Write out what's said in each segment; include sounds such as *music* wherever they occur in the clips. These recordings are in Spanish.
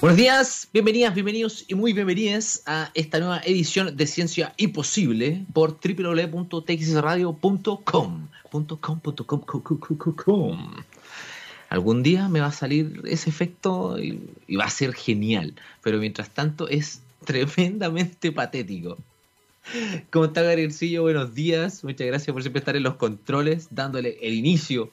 Buenos días, bienvenidas, bienvenidos y muy bienvenidas a esta nueva edición de Ciencia Imposible por www.txradio.com. Algún día me va a salir ese efecto y, y va a ser genial, pero mientras tanto es tremendamente patético. ¿Cómo está Gabrielcillo? Buenos días, muchas gracias por siempre estar en los controles, dándole el inicio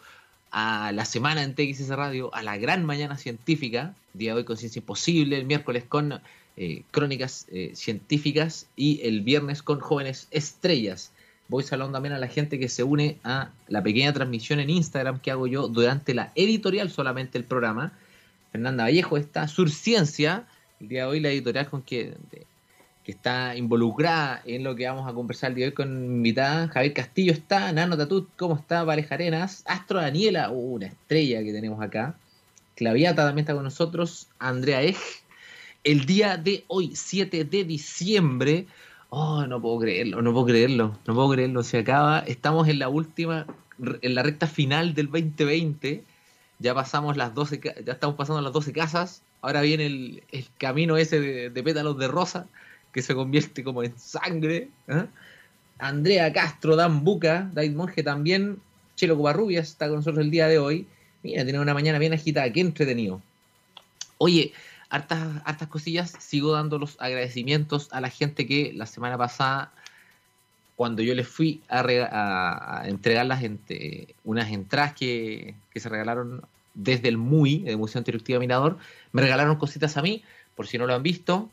a la semana en TXS Radio, a la gran mañana científica, día de hoy con Ciencia Imposible, el miércoles con eh, crónicas eh, científicas y el viernes con jóvenes estrellas. Voy saludando también a la gente que se une a la pequeña transmisión en Instagram que hago yo durante la editorial solamente el programa. Fernanda Vallejo está Surciencia, el día de hoy la editorial con que que está involucrada en lo que vamos a conversar el día de hoy con invitada. Javier Castillo está, Nano Tatut, ¿cómo está? Pareja Arenas, Astro Daniela, uh, una estrella que tenemos acá. Claviata también está con nosotros, Andrea Ej. El día de hoy, 7 de diciembre, oh, no puedo creerlo, no puedo creerlo, no puedo creerlo, se acaba, estamos en la última, en la recta final del 2020, ya pasamos las 12, ya estamos pasando las 12 casas, ahora viene el, camino ese de pétalos de rosa, que se convierte como en sangre. ¿eh? Andrea Castro, Dan Buca, David Monge también, Chelo Covarrubias está con nosotros el día de hoy. Mira, tiene una mañana bien agitada, qué entretenido. Oye, hartas, hartas cosillas, sigo dando los agradecimientos a la gente que la semana pasada, cuando yo les fui a, entregar las unas entradas que, que, se regalaron desde el MUI, de Museo Interactiva Mirador, me regalaron cositas a mí, por si no lo han visto,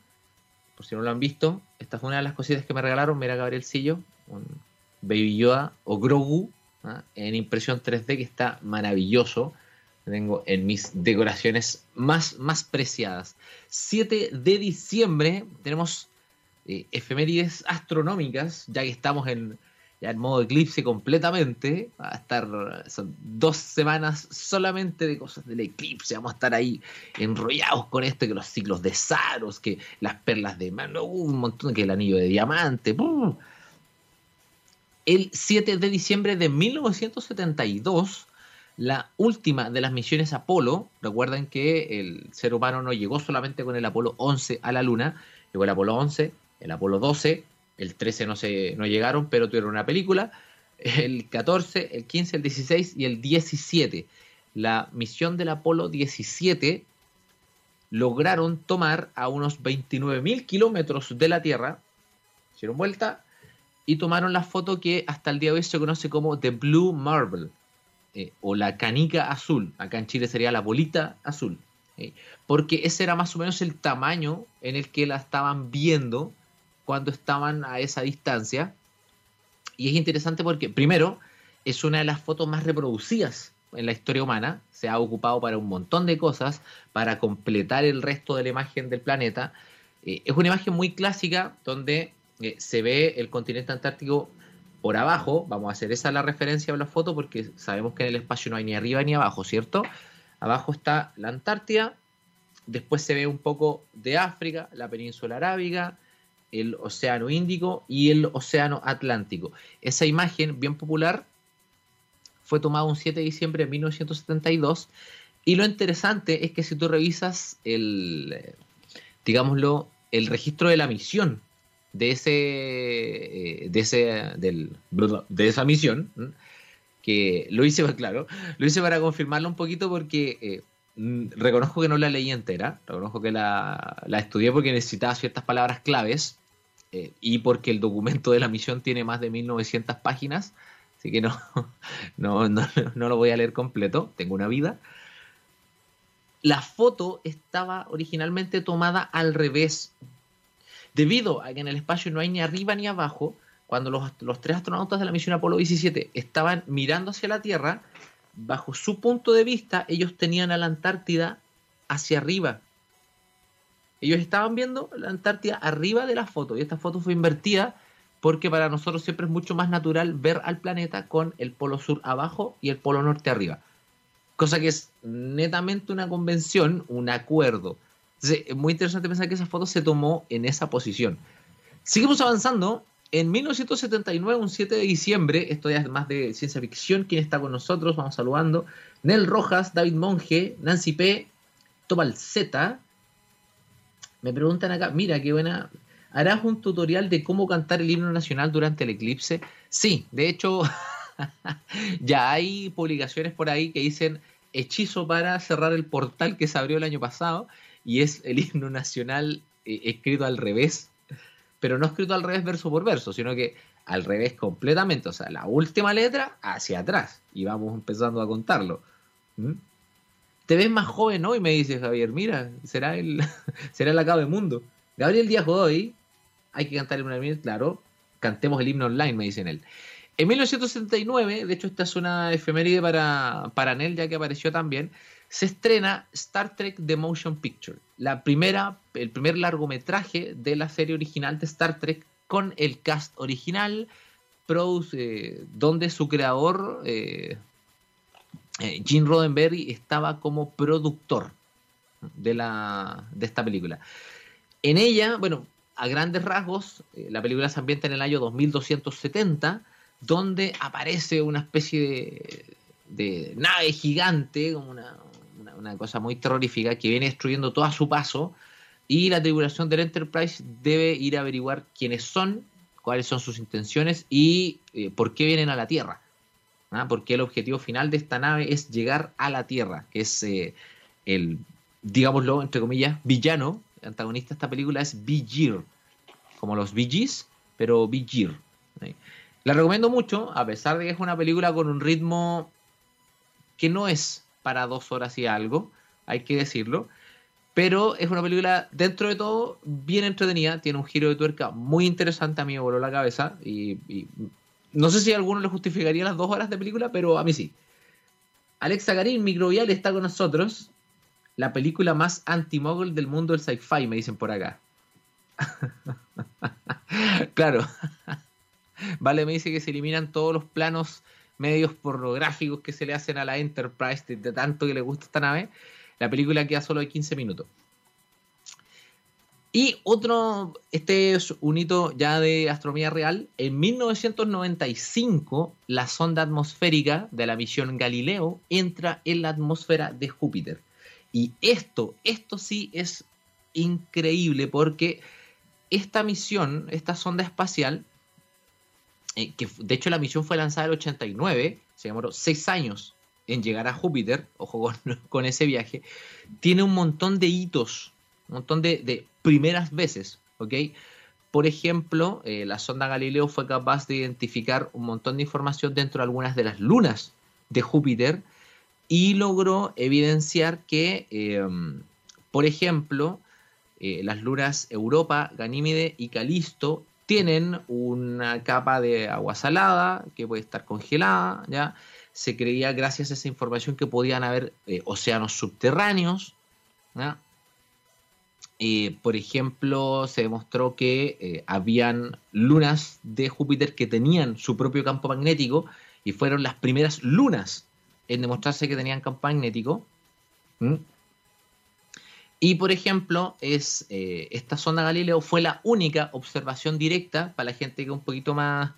si no lo han visto, esta fue una de las cositas que me regalaron. Mira, Gabrielcillo, un Baby Yoda o Grogu ¿ah? en impresión 3D que está maravilloso. tengo en mis decoraciones más, más preciadas. 7 de diciembre tenemos eh, efemérides astronómicas, ya que estamos en ya en modo eclipse completamente. Va a estar, son dos semanas solamente de cosas del eclipse. Vamos a estar ahí enrollados con esto, que los ciclos de Saros, que las perlas de mano, un montón, que el anillo de diamante. El 7 de diciembre de 1972, la última de las misiones Apolo, recuerden que el ser humano no llegó solamente con el Apolo 11 a la Luna, llegó el Apolo 11, el Apolo 12, el 13 no, se, no llegaron, pero tuvieron una película, el 14, el 15, el 16 y el 17. La misión del Apolo 17 lograron tomar a unos 29.000 kilómetros de la Tierra, hicieron vuelta y tomaron la foto que hasta el día de hoy se conoce como The Blue Marble eh, o la canica azul. Acá en Chile sería la bolita azul. Eh, porque ese era más o menos el tamaño en el que la estaban viendo cuando estaban a esa distancia. Y es interesante porque, primero, es una de las fotos más reproducidas en la historia humana. Se ha ocupado para un montón de cosas, para completar el resto de la imagen del planeta. Eh, es una imagen muy clásica donde eh, se ve el continente antártico por abajo. Vamos a hacer esa la referencia a la foto porque sabemos que en el espacio no hay ni arriba ni abajo, ¿cierto? Abajo está la Antártida. Después se ve un poco de África, la península arábiga, el Océano Índico y el Océano Atlántico. Esa imagen bien popular fue tomada un 7 de diciembre de 1972 y lo interesante es que si tú revisas el, digámoslo, el registro de la misión de ese, eh, de ese, del, de esa misión, que lo hice, *laughs* claro, lo hice para confirmarlo un poquito porque eh, mm, reconozco que no la leí entera, reconozco que la, la, estudié porque necesitaba ciertas palabras claves eh, y porque el documento de la misión tiene más de 1900 páginas, así que *laughs* no, no, no, lo voy a leer completo, tengo una vida. La foto estaba originalmente tomada al revés. Debido a que en el espacio no hay ni arriba ni abajo, cuando los, los, tres astronautas de la misión Apolo 17 estaban mirando hacia la Tierra, bajo su punto de vista, ellos tenían a la Antártida hacia arriba. Ellos estaban viendo la Antártida arriba de la foto y esta foto fue invertida porque para nosotros siempre es mucho más natural ver al planeta con el polo sur abajo y el polo norte arriba. Cosa que es netamente una convención, un acuerdo. Entonces, es muy interesante pensar que esa foto se tomó en esa posición. Seguimos avanzando. En 1979, un 7 de diciembre, esto ya es más de ciencia ficción, ¿quién está con nosotros? Vamos saludando. Nel Rojas, David Monge, Nancy P., Tobal Z, Me preguntan acá, mira, qué buena. ¿Harás un tutorial de cómo cantar el himno nacional durante el eclipse? Sí, de hecho, *laughs* ya hay publicaciones por ahí que dicen hechizo para cerrar el portal que se abrió el año pasado y es el *laughs* himno nacional eh, escrito al revés, pero no escrito al revés verso por verso, sino que al revés completamente, o sea, la última letra hacia atrás y vamos empezando a contarlo. ¿Mm? Te ves más joven hoy, me dice Javier, mira, será el, *laughs* será el acabo del mundo. Gabriel Díaz hoy hay que cantar el himno claro, cantemos el himno online, me dicen él. En 1979, de hecho esta es una efeméride para, para Nel, ya que apareció también, se estrena Star Trek The Motion Picture, la primera, el primer largometraje de la serie original de Star Trek con el cast original, eh, donde su creador, eh, eh, Gene Roddenberry, estaba como productor de, la, de esta película. En ella, bueno, a grandes rasgos, la película se ambienta en el año 2270, donde aparece una especie de, de nave gigante, como una, una, cosa muy terrorífica, que viene destruyendo todo a su paso, y la tripulación del Enterprise debe ir a averiguar quiénes son, cuáles son sus intenciones y eh, por qué vienen a la Tierra. ¿Ah? Porque el objetivo final de esta nave es llegar a la Tierra, que es eh, el, digámoslo, entre comillas, villano, el antagonista de esta película es Bigir, como los Bee pero Bigir. La recomiendo mucho, a pesar de que es una película con un ritmo que no es para dos horas y algo, hay que decirlo. Pero es una película, dentro de todo, bien entretenida. Tiene un giro de tuerca muy interesante. A mí me voló la cabeza. Y, no sé si a alguno le justificaría las dos horas de película, pero a mí sí. Alexa Garín, Microbial, está con nosotros. La película más anti-mogul del mundo del sci-fi, me dicen por acá. *laughs* claro. *laughs* vale, me dice que se eliminan todos los planos medios pornográficos que se le hacen a la Enterprise de, tanto que le gusta esta nave, la película queda solo de 15 minutos. Y otro, este es un hito ya de astronomía real. En 1995, la sonda atmosférica de la misión Galileo entra en la atmósfera de Júpiter. Y esto, esto sí es increíble porque esta misión, esta sonda espacial, eh, que de hecho la misión fue lanzada en el 89, se demoró seis años en llegar a Júpiter, ojo *laughs* con, ese viaje, tiene un montón de hitos, un montón de, primeras veces, ¿ok? Por ejemplo, eh, la sonda Galileo fue capaz de identificar un montón de información dentro de algunas de las lunas de Júpiter y logró evidenciar que, em, por ejemplo, eh, las lunas Europa, Ganímede y Calisto tienen una capa de agua salada que puede estar congelada, ¿ya? Se creía gracias a esa información que podían haber eh, océanos subterráneos, por ejemplo, se demostró que eh, habían lunas de Júpiter que tenían su propio campo magnético y fueron las primeras lunas en demostrarse que tenían campo magnético. Y por ejemplo, es, eh, esta sonda Galileo fue la única observación directa, para la gente que es un poquito más,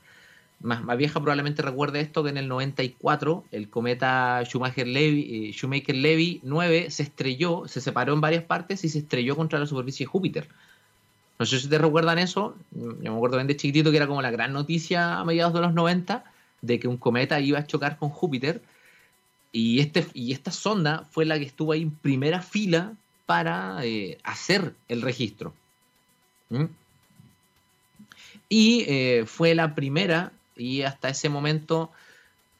más, vieja probablemente recuerde esto, que en el 94 el cometa Schumacher-Levy eh, Schumacher 9 se estrelló, se separó en varias partes y se estrelló contra la superficie de Júpiter. No sé si te recuerdan eso, yo me acuerdo bien de chiquitito que era como la gran noticia a mediados de los 90 de que un cometa iba a chocar con Júpiter. Y, este, y esta sonda fue la que estuvo ahí en primera fila para eh, hacer el registro. Y eh, fue la primera y hasta ese momento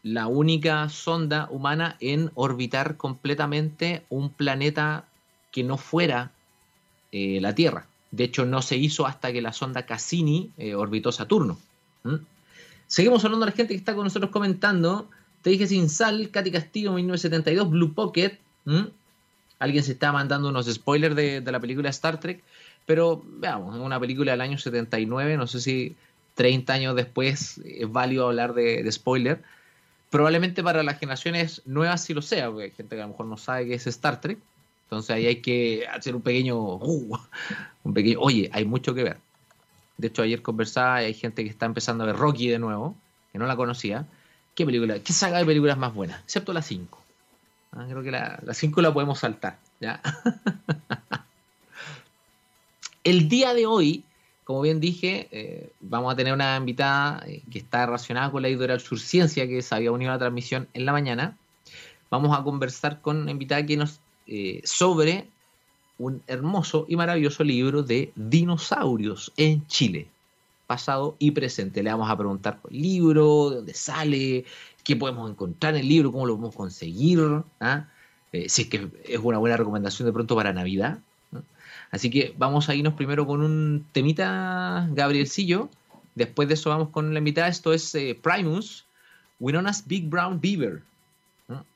la única sonda humana en orbitar completamente un planeta que no fuera eh, la Tierra. De hecho, no se hizo hasta que la sonda Cassini orbitó Saturno. Seguimos hablando de la gente que está con nosotros comentando. Te dije sin sal, Katy Castillo, 1972, Blue Pocket alguien se está mandando unos spoilers de, la película Star Trek, pero veamos, es una película del año 79, no sé si 30 años después es válido hablar de, spoiler. Probablemente para las generaciones nuevas sí lo sea, porque hay gente que a lo mejor no sabe qué es Star Trek. Entonces ahí hay que hacer un pequeño, uh, un pequeño, oye, hay mucho que ver. De hecho, ayer conversaba y hay gente que está empezando a ver Rocky de nuevo, que no la conocía. ¿Qué película? ¿Qué saga de películas más buena? Excepto la 5. Ah, creo que la 5 la, podemos saltar. ¿ya? *laughs* El día de hoy, como bien dije, eh, vamos a tener una invitada eh, que está relacionada con la editorial Surciencia, que se había unido a la transmisión en la mañana. Vamos a conversar con una invitada que nos eh, sobre un hermoso y maravilloso libro de dinosaurios en Chile, pasado y presente. Le vamos a preguntar por el libro, de dónde sale, qué podemos encontrar en el libro, cómo lo podemos conseguir, ¿ah? si es que es una buena recomendación de pronto para Navidad. Así que vamos a irnos primero con un temita, Gabrielcillo. Después de eso vamos con la invitada. Esto es eh, Primus, Winona's Big Brown Beaver,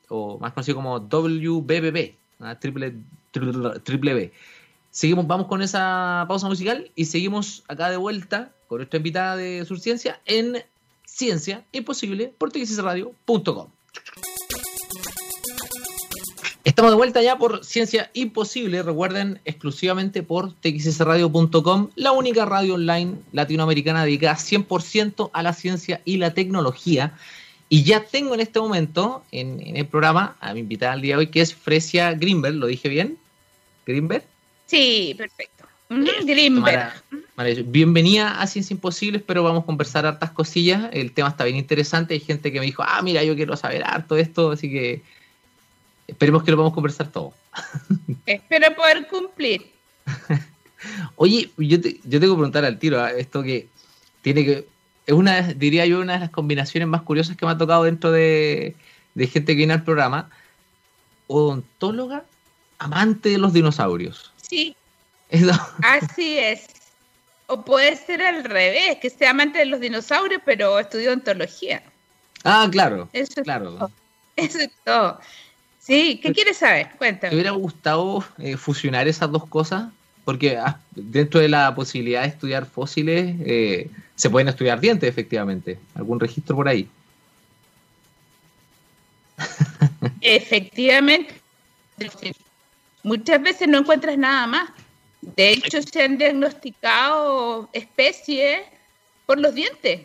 o más conocido como WBBB, triple, triple, B. Seguimos, vamos con esa pausa musical y seguimos acá de vuelta con nuestra invitada de Surciencia en Ciencia Imposible por txsradio.com. Estamos de vuelta ya por Ciencia Imposible, recuerden, exclusivamente por txsradio.com, la única radio online latinoamericana dedicada 100% a la ciencia y la tecnología. Y ya tengo en este momento en, el programa a mi invitada al día de hoy, que es Fresia Greenberg. ¿Lo dije bien? ¿Greenberg? Sí, perfecto. Greenberg. Bienvenida a Ciencia Imposible, pero vamos a conversar hartas cosillas. El tema está bien interesante. Hay gente que me dijo, ah, mira, yo quiero saber harto esto, así que esperemos que lo a conversar todo. Espero poder cumplir. *laughs* Oye, yo, te, yo tengo que preguntar al tiro, ¿ah? esto que tiene que es una, diría yo, una de las combinaciones más curiosas que me ha tocado dentro de, gente que viene al programa. Odontóloga, amante de los dinosaurios. Sí. Así es. O puede ser al revés, que sea amante de los dinosaurios, pero estudió ontología. Ah, claro. Eso claro. Eso es todo. Sí, ¿qué quieres saber? Cuéntame. ¿Te hubiera gustado eh, fusionar esas dos cosas? Porque ah, dentro de la posibilidad de estudiar fósiles, eh, se pueden estudiar dientes, efectivamente. ¿Algún registro por ahí? Efectivamente. Muchas veces no encuentras nada más. De hecho, se han diagnosticado especies por los dientes.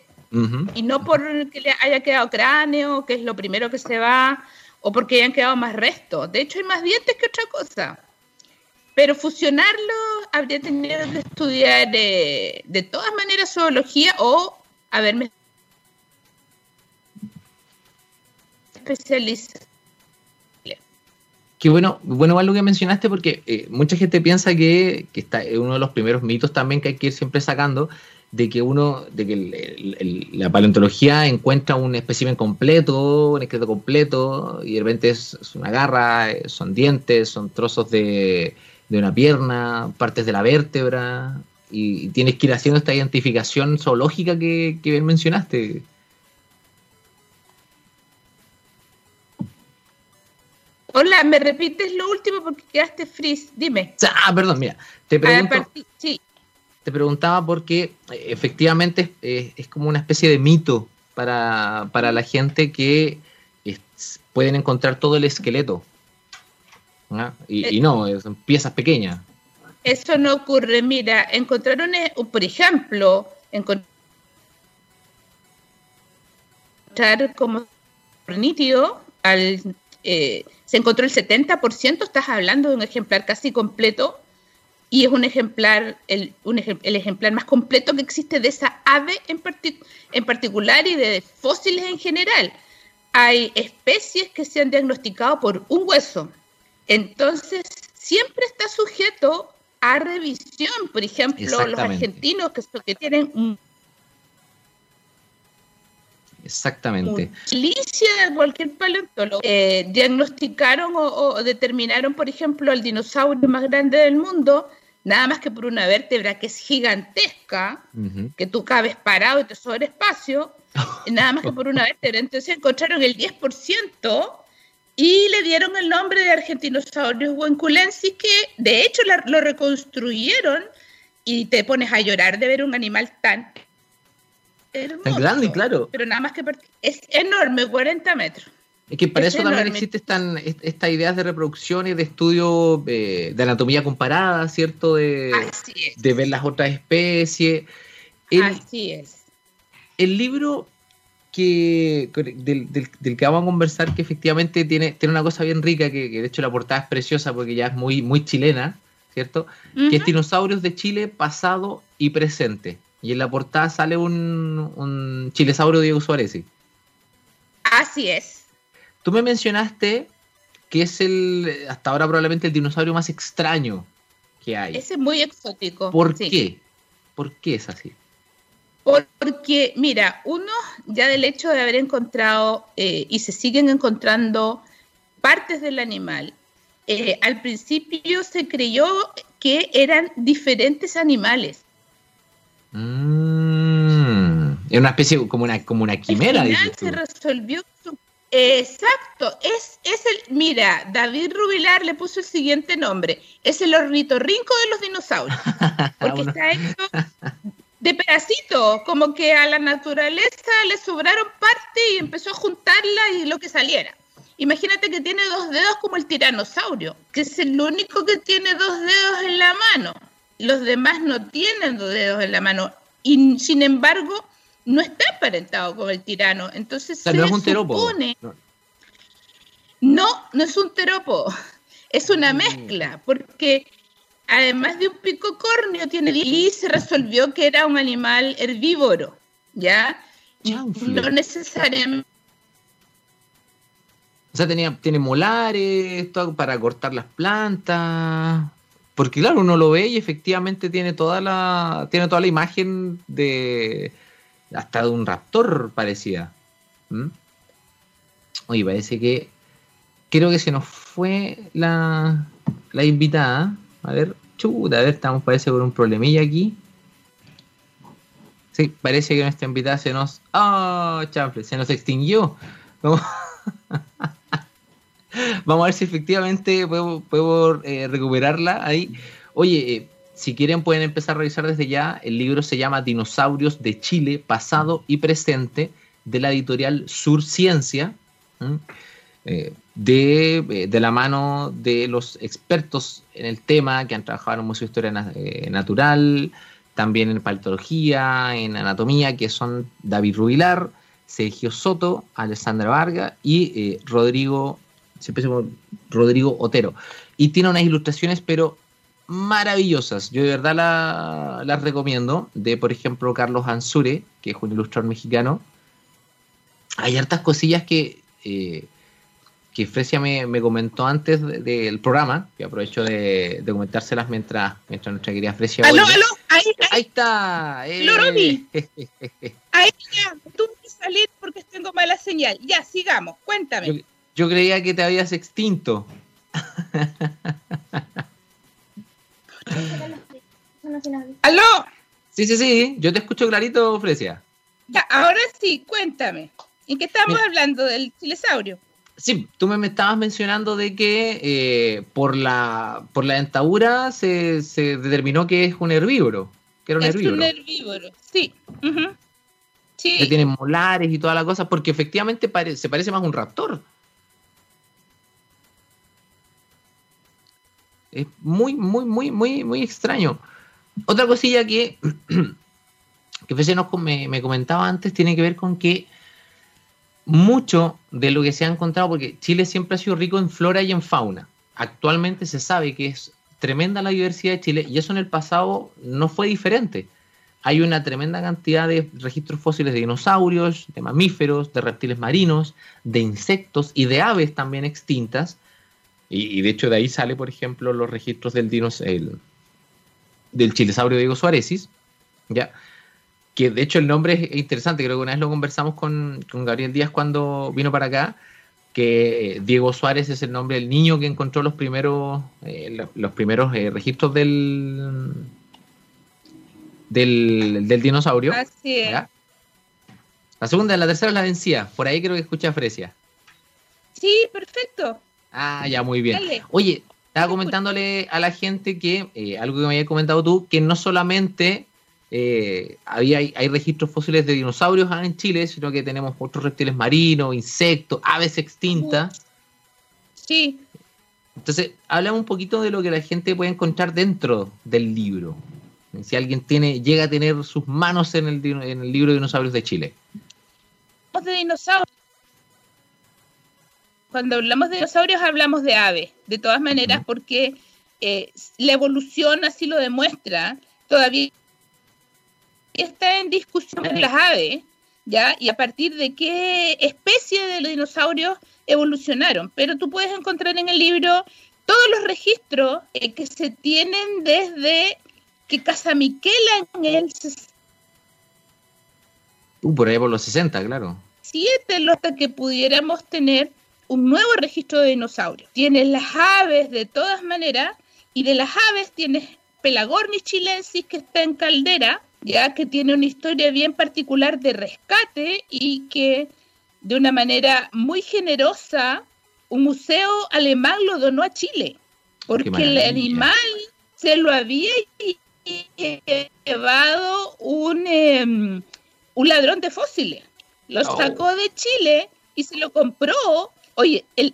Y no por que le haya quedado cráneo, que es lo primero que se va, o porque hayan quedado más restos. De hecho, hay más dientes que otra cosa. Pero fusionarlo habría tenido que estudiar de todas maneras zoología o haberme especializado. Qué bueno, bueno lo que mencionaste porque eh, mucha gente piensa que, que está es uno de los primeros mitos también que hay que ir siempre sacando de que uno, de que la paleontología encuentra un espécimen completo, un esqueleto completo, y de repente es una garra, eh, son dientes, son trozos de, de una pierna, partes de la vértebra, y, tienes que ir haciendo esta identificación zoológica que, que bien mencionaste. Hola, ¿me repites lo último porque quedaste freeze? Dime. Ah, perdón, mira, te pregunto, sí. Te preguntaba porque eh, efectivamente es, como una especie de mito para, para la gente que pueden encontrar todo el esqueleto. Y, no, son piezas pequeñas. Eso no ocurre. Mira, encontraron, eh, por ejemplo, encontrar como nítido, al, eh, se encontró el 70%, estás hablando de un ejemplar casi completo, y es un ejemplar, el, el ejemplar más completo que existe de esa ave en, en particular y de fósiles en general. Hay especies que se han diagnosticado por un hueso, entonces, siempre está sujeto a revisión. Por ejemplo, los argentinos que, que tienen un Exactamente. Licia de cualquier paleontólogo. Eh, diagnosticaron o, determinaron, por ejemplo, el dinosaurio más grande del mundo, nada más que por una vértebra que es gigantesca, que tú cabes parado y te sobra espacio, *laughs* nada más que por una vértebra. Entonces encontraron el 10% y le dieron el nombre de Argentinosaurus huenculensis, que de hecho lo reconstruyeron y te pones a llorar de ver un animal tan hermoso. Tan grande, claro. Pero nada más que es enorme, 40 metros. Es que para eso también existen estas ideas de reproducción y de estudio eh, de anatomía comparada, ¿cierto? De, de ver las otras especies. Así es. El libro que del, del, que vamos a conversar, que efectivamente tiene, tiene una cosa bien rica, que, de hecho la portada es preciosa porque ya es muy, muy chilena, ¿cierto? Que es Dinosaurios de Chile pasado y presente. Y en la portada sale un, un chilesaurio Diego Suárez. Así es. Tú me mencionaste que es el, hasta ahora probablemente el dinosaurio más extraño que hay. Ese es muy exótico. ¿Por qué? ¿Por qué es así? Porque, mira, uno ya del hecho de haber encontrado eh, y se siguen encontrando partes del animal, eh, al principio se creyó que eran diferentes animales. Mm, era una especie como una, como una quimera. Al final se resolvió Exacto, es, es el, mira, David Rubilar le puso el siguiente nombre, es el ornitorrinco de los dinosaurios, *laughs* porque está hecho de pedacitos, como que a la naturaleza le sobraron parte y empezó a juntarla y lo que saliera. Imagínate que tiene dos dedos como el tiranosaurio, que es el único que tiene dos dedos en la mano. Los demás no tienen dos dedos en la mano. Y sin embargo, no está emparentado con el tirano. Entonces se no es un supone... No. no, es un teropo. *laughs* Es una mm. mezcla, porque además de un pico córneo tiene y se resolvió que era un animal herbívoro, ¿ya? No necesariamente o sea, tenía, tiene molares, todo para cortar las plantas. Porque claro, uno lo ve y efectivamente tiene toda la. Tiene toda la imagen de. Hasta de un raptor parecía. ¿Mm? Oye, parece que. Creo que se nos fue la, la invitada. A ver, chuta, a ver, estamos parece con un problemilla aquí. Sí, parece que nuestra invitada se nos. ¡Oh, chanfle! Se nos extinguió. *laughs* Vamos a ver si efectivamente puedo, eh, recuperarla ahí. Oye, eh, si quieren pueden empezar a revisar desde ya. El libro se llama Dinosaurios de Chile, pasado y presente, de la editorial Sur Ciencia, eh, de, de, la mano de los expertos en el tema que han trabajado en Museo de Historia Natural, también en paleontología, en anatomía, que son David Rubilar, Sergio Soto, Alessandra Varga y Rodrigo siempre Rodrigo Otero. Y tiene unas ilustraciones, pero maravillosas. Yo de verdad las recomiendo. De, por ejemplo, Carlos Ansure, que es un ilustrador mexicano. Hay hartas cosillas que, eh, que Fresia me, comentó antes del programa, que aprovecho de, comentárselas mientras, mientras nuestra querida Fresia. ¡Aló, aló! Ahí, ahí está. Eh. *laughs* ahí ya, tú salir porque tengo mala señal. Ya, sigamos, cuéntame. Yo creía que te habías extinto. *laughs* ¡Aló! Sí, sí, sí, yo te escucho clarito, Fresia. Ya, ahora sí, cuéntame. ¿En qué estamos hablando del chilesaurio? Sí, tú me, estabas mencionando de que eh, por, la, por la dentadura se, determinó que es un herbívoro. Que era un es herbívoro. un herbívoro, sí. sí. Que tiene molares y toda la cosa, porque efectivamente se parece más a un raptor. Es muy, muy, muy, muy, muy extraño. Otra cosilla que, *clears throat* que nos, me, me comentaba antes tiene que ver con que mucho de lo que se ha encontrado, porque Chile siempre ha sido rico en flora y en fauna. Actualmente se sabe que es tremenda la diversidad de Chile y eso en el pasado no fue diferente. Hay una tremenda cantidad de registros fósiles de dinosaurios, de mamíferos, de reptiles marinos, de insectos y de aves también extintas y, de hecho de ahí sale, por ejemplo, los registros del dinos, del chilesaurio Diego Suárez, ¿ya? que de hecho el nombre es interesante, creo que una vez lo conversamos con, Gabriel Díaz cuando vino para acá, que Diego Suárez es el nombre del niño que encontró los primeros, eh, los, primeros eh, registros del, del, dinosaurio. Así es. La segunda, la tercera es la vencía, por ahí creo que escucha Fresia. Sí, perfecto. Ah, ya, muy bien. Oye, estaba comentándole a la gente que, eh, algo que me había comentado tú, que no solamente eh, había, hay, registros fósiles de dinosaurios en Chile, sino que tenemos otros reptiles marinos, insectos, aves extintas. Sí. Entonces, hablamos un poquito de lo que la gente puede encontrar dentro del libro. Si alguien tiene, llega a tener sus manos en el, en el libro de dinosaurios de Chile. De dinosaurios cuando hablamos de dinosaurios hablamos de aves, de todas maneras, porque eh, la evolución así lo demuestra, todavía está en discusión las aves, ¿ya? Y a partir de qué especie de los dinosaurios evolucionaron. Pero tú puedes encontrar en el libro todos los registros eh, que se tienen desde que Casamiquela en el... Uh, por ahí por los 60, claro. Siete, hasta que pudiéramos tener un nuevo registro de dinosaurios. Tienes las aves de todas maneras, y de las aves tienes Pelagornis chilensis que está en Caldera, ya que tiene una historia bien particular de rescate y que de una manera muy generosa un museo alemán lo donó a Chile, porque el animal se lo había llevado un, em, un ladrón de fósiles. Lo oh. sacó de Chile y se lo compró. Oye, el,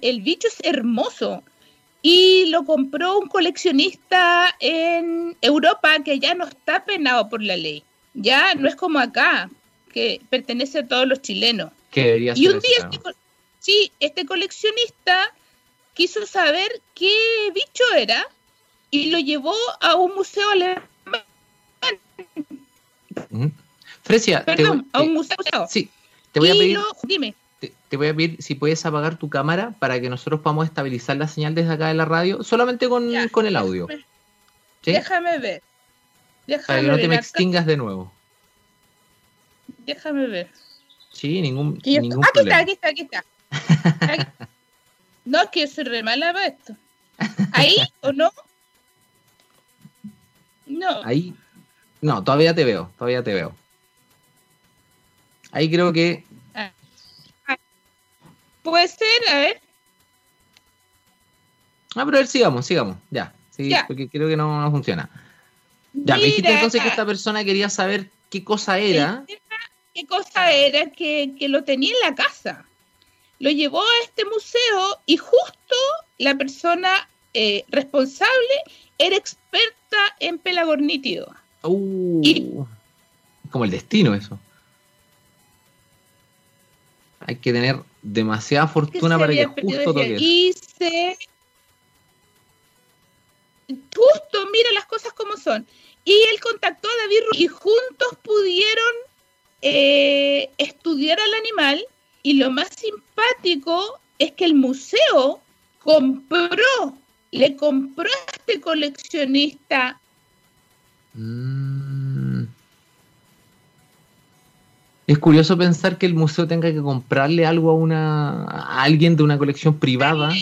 el bicho es hermoso y lo compró un coleccionista en Europa que ya no está penado por la ley. Ya no es como acá, que pertenece a todos los chilenos. y un día, este, sí, este coleccionista quiso saber qué bicho era y lo llevó a un museo alemán. Frecia, Perdón, a un museo. Sí, te voy a pedir. dime te, voy a pedir si puedes apagar tu cámara para que nosotros podamos estabilizar la señal desde acá de la radio, solamente con, el audio. Déjame, ver. para que no te me extingas de nuevo. Déjame ver. Sí, ningún, ningún aquí está, aquí está, aquí está. *laughs* No, es que yo soy re mala para esto. ¿Ahí o no? No. Ahí. No, todavía te veo, todavía te veo. Ahí creo que Puede ser, a ver. Ah, pero a ver, sigamos, sigamos. Ya, sí, porque creo que no, funciona. Ya, me dijiste entonces que esta persona quería saber qué cosa era. ¿Qué cosa era que, lo tenía en la casa? Lo llevó a este museo y justo la persona eh, responsable era experta en pelagornítido. Uh, como el destino eso. Hay que tener demasiada fortuna para que justo toque. Y se... Justo, mira las cosas como son. Y él contactó a David y juntos pudieron eh, estudiar al animal. Y lo más simpático es que el museo compró, le compró a este coleccionista. Mm. Es curioso pensar que el museo tenga que comprarle algo a, una, alguien de una colección privada,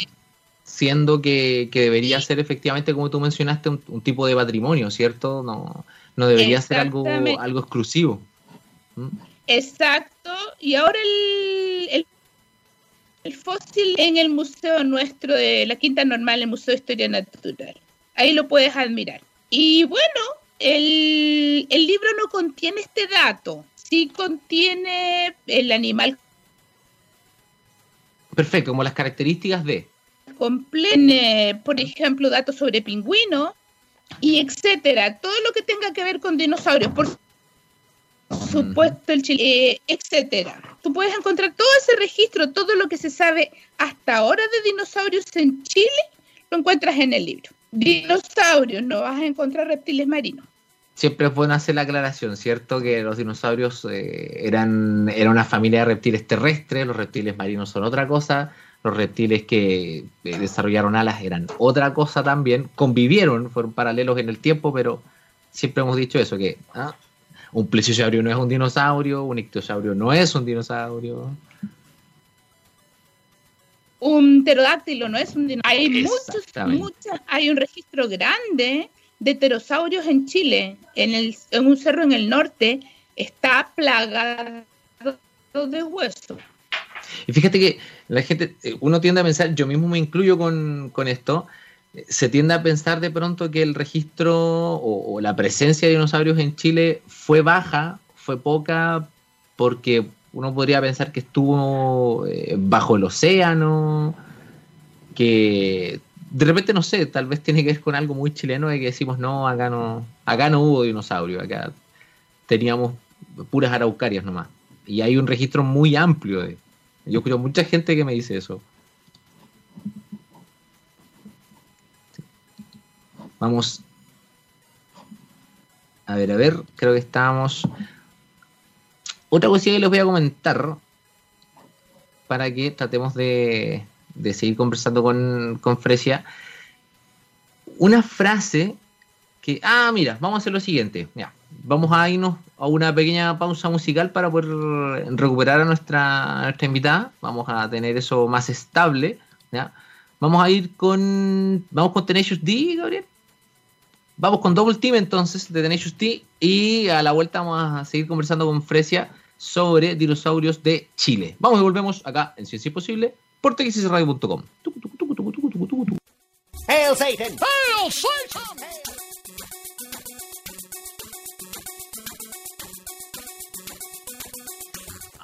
siendo que, debería ser efectivamente, como tú mencionaste, un, tipo de patrimonio, ¿cierto? No, no debería ser algo, algo exclusivo. ¿Mm? Exacto. Y ahora el, el, fósil en el museo nuestro de la Quinta Normal, el Museo de Historia Natural. Ahí lo puedes admirar. Y bueno, el, el libro no contiene este dato, sí contiene el animal. Perfecto, como las características de. Complene, por ejemplo, datos sobre pingüinos y etcétera. Todo lo que tenga que ver con dinosaurios, por supuesto, el chile, eh, etcétera. Tú puedes encontrar todo ese registro, todo lo que se sabe hasta ahora de dinosaurios en Chile, lo encuentras en el libro. Dinosaurios, no vas a encontrar reptiles marinos siempre es bueno hacer la aclaración, ¿cierto? Que los dinosaurios eh, eran, era una familia de reptiles terrestres, los reptiles marinos son otra cosa, los reptiles que eh, desarrollaron alas eran otra cosa también, convivieron, fueron paralelos en el tiempo, pero siempre hemos dicho eso, que ah, un plesiosaurio no es un dinosaurio, un ictiosaurio no es un dinosaurio. Un pterodáctilo no es un dinosaurio. Hay muchos, muchos, hay un registro grande de pterosaurios en Chile, en, el, en un cerro en el norte, está plagado de huesos. Y fíjate que la gente, eh, uno tiende a pensar, yo mismo me incluyo con, esto, eh, se tiende a pensar de pronto que el registro o, la presencia de dinosaurios en Chile fue baja, fue poca, porque uno podría pensar que estuvo eh, bajo el océano, que de repente no sé, tal vez tiene que ver con algo muy chileno de que decimos no, acá no, acá no hubo dinosaurio, acá teníamos puras araucarias nomás. Y hay un registro muy amplio de. Yo creo mucha gente que me dice eso. Vamos. A ver, a ver, creo que estábamos. Otra cosilla que les voy a comentar para que tratemos de, seguir conversando con, con Fresia. Una frase que. Ah, mira, vamos a hacer lo siguiente. Ya, vamos a irnos a una pequeña pausa musical para poder recuperar a nuestra, nuestra invitada. Vamos a tener eso más estable. ¿ya? Vamos a ir con. Vamos con Tenacious D, Gabriel. Vamos con Double Team entonces de Tenacious D. Y a la vuelta vamos a seguir conversando con Fresia sobre dinosaurios de Chile. Vamos y volvemos acá en Ciencia Imposible por txsradio.com. Hail Satan! Hail Satan!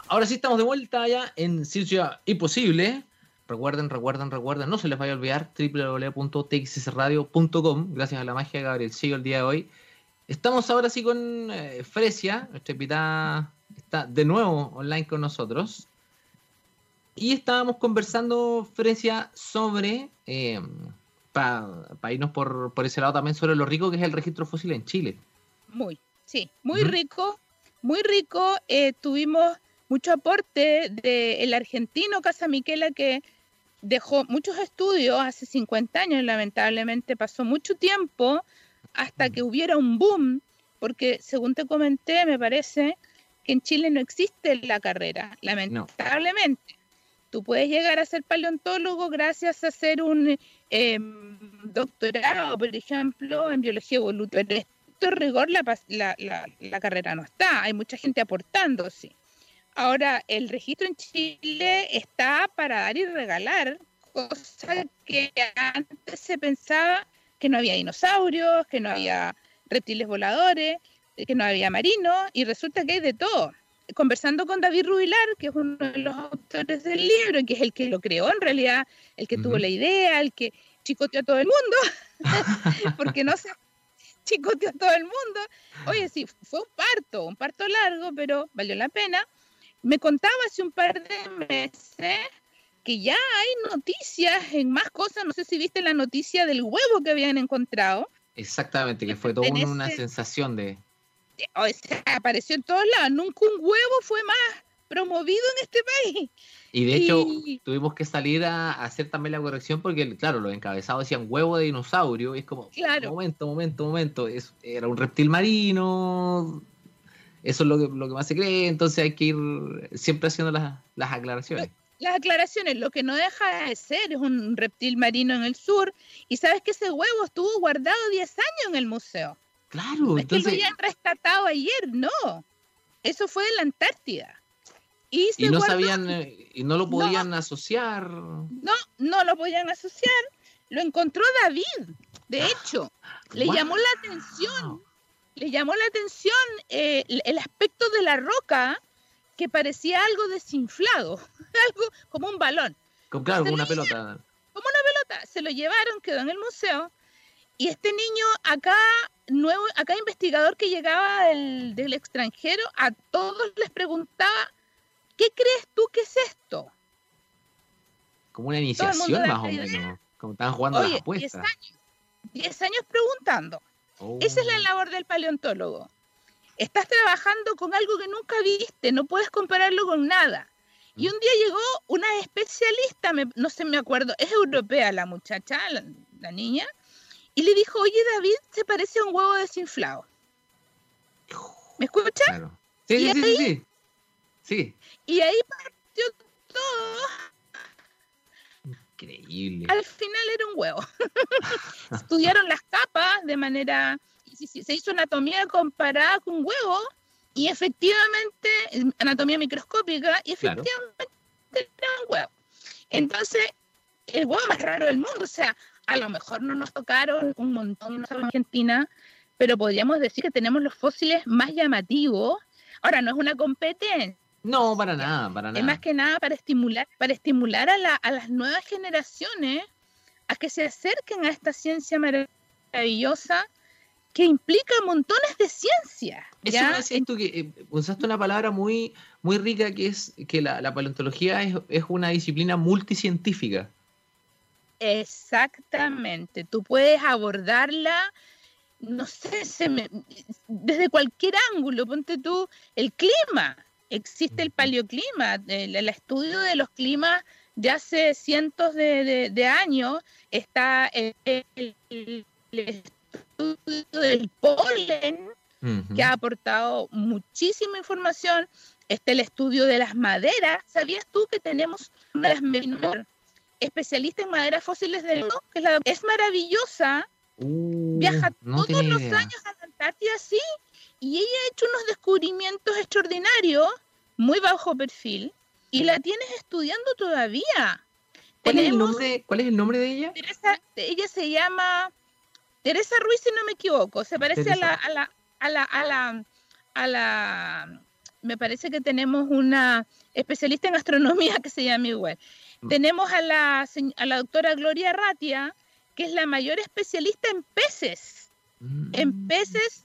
Ahora sí estamos de vuelta allá en Ciencia Imposible. Recuerden, recuerden, recuerden, no se les vaya a olvidar www.txsradio.com. Gracias a la magia de Gabriel Sigo el día de hoy. Estamos ahora sí con eh, Fresia, nuestra invitada está de nuevo online con nosotros. Y estábamos conversando, Fresia, sobre, eh, para irnos por, ese lado también, sobre lo rico que es el registro fósil en Chile. Muy, sí, muy rico, muy rico. Eh, tuvimos mucho aporte del argentino Casa Miquela que dejó muchos estudios hace 50 años, lamentablemente pasó mucho tiempo hasta que hubiera un boom, porque según te comenté, me parece que en Chile no existe la carrera, lamentablemente. Tú puedes llegar a ser paleontólogo gracias a hacer un em, doctorado, por ejemplo, en biología evolutiva. Pero esto rigor la, la, la carrera no está, hay mucha gente aportando. Ahora, el registro en Chile está para dar y regalar, cosa que antes se pensaba que no había dinosaurios, que no había reptiles voladores, que no había marinos, y resulta que hay de todo. Conversando con David Rubilar, que es uno de los autores del libro, que es el que lo creó en realidad, el que tuvo la idea, el que chicoteó a todo el mundo, *laughs* porque no se *laughs* chicoteó a todo el mundo. Oye, sí, fue un parto, un parto largo, pero valió la pena. Me contaba hace un par de meses que ya hay noticias en más cosas. No sé si viste la noticia del huevo que habían encontrado. Exactamente, que fue toda una sensación de... O sea, apareció en todos lados. Nunca un huevo fue más promovido en este país. Y de hecho, tuvimos que salir a, hacer también la corrección porque, claro, los encabezados decían huevo de dinosaurio. Y es como, claro. momento, momento, momento. Es, era un reptil marino, eso es lo que, lo que más se cree, entonces hay que ir siempre haciendo las, aclaraciones. Las aclaraciones, lo que no deja de ser es un reptil marino en el sur, y sabes que ese huevo estuvo guardado 10 años en el museo. Claro, es que lo habían rescatado ayer, no. Eso fue en la Antártida. Y, no sabían, eh, y no lo podían asociar. No, no lo podían asociar. Lo encontró David, de hecho. Le llamó la atención le llamó la atención eh, el aspecto de la roca que parecía algo desinflado, *laughs* algo como un balón. claro, como una pelota. Como una pelota. Se lo llevaron, quedó en el museo. Y este niño acá, nuevo, acá investigador que llegaba del, del extranjero, a todos les preguntaba, ¿qué crees tú que es esto? Como una iniciación más o menos. Como estaban jugando las apuestas. Diez años, diez años preguntando. Esa es la oh. labor del paleontólogo. Estás trabajando con algo que nunca viste, no puedes compararlo con nada. Y mm. un día llegó una especialista, no sé, me acuerdo, es europea la muchacha, la, niña, y le dijo, oye David, se parece a un huevo desinflado. ¿Me escucha? Sí, sí, sí, sí, sí. Y ahí partió todo Increíble. Al final era un huevo. *laughs* Estudiaron las capas de manera. Se hizo anatomía comparada con un huevo y efectivamente, anatomía microscópica, y efectivamente era un huevo. Entonces, el huevo más raro del mundo, o sea, a lo mejor no nos tocaron un montón en Argentina, pero podríamos decir que tenemos los fósiles más llamativos. Ahora, no es una competencia no, para nada, para nada. Es más que nada para estimular, para estimular a, las nuevas generaciones a que se acerquen a esta ciencia maravillosa que implica montones de ciencia. ¿ya? Eso tú que eh, usaste una palabra muy, muy rica que es que la, paleontología es, una disciplina multicientífica. Exactamente, tú puedes abordarla, no sé, desde cualquier ángulo, ponte tú el clima, existe el paleoclima, el, estudio de los climas de hace cientos de, años, está el, estudio del polen, que ha aportado muchísima información, está el estudio de las maderas, ¿sabías tú que tenemos una de las especialista en maderas fósiles del mundo, que es, maravillosa, uh, viaja todos los años a la Antártida, sí, y ella ha hecho unos descubrimientos extraordinarios, muy bajo perfil, y la tienes estudiando todavía. ¿Cuál, es el, nombre, ¿cuál es el nombre de ella? ella se llama Teresa Ruiz, si no me equivoco, se parece a la, a la, a la, a la, a la, me parece que tenemos una especialista en astronomía *laughs* que se llama igual. Mm. Tenemos a la, a la doctora Gloria Ratia, que es la mayor especialista en peces, mm. en peces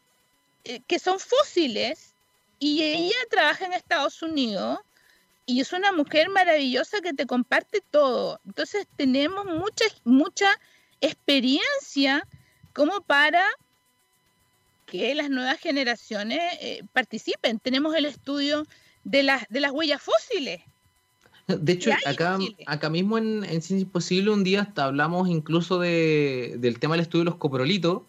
eh, que son fósiles, y ella trabaja en Estados Unidos y es una mujer maravillosa que te comparte todo. Entonces tenemos mucha, mucha experiencia como para que las nuevas generaciones eh, participen. Tenemos el estudio de las, de las huellas fósiles. De hecho, acá, acá mismo en, en Ciencia Imposible un día hasta hablamos incluso de, del tema del estudio de los coprolitos,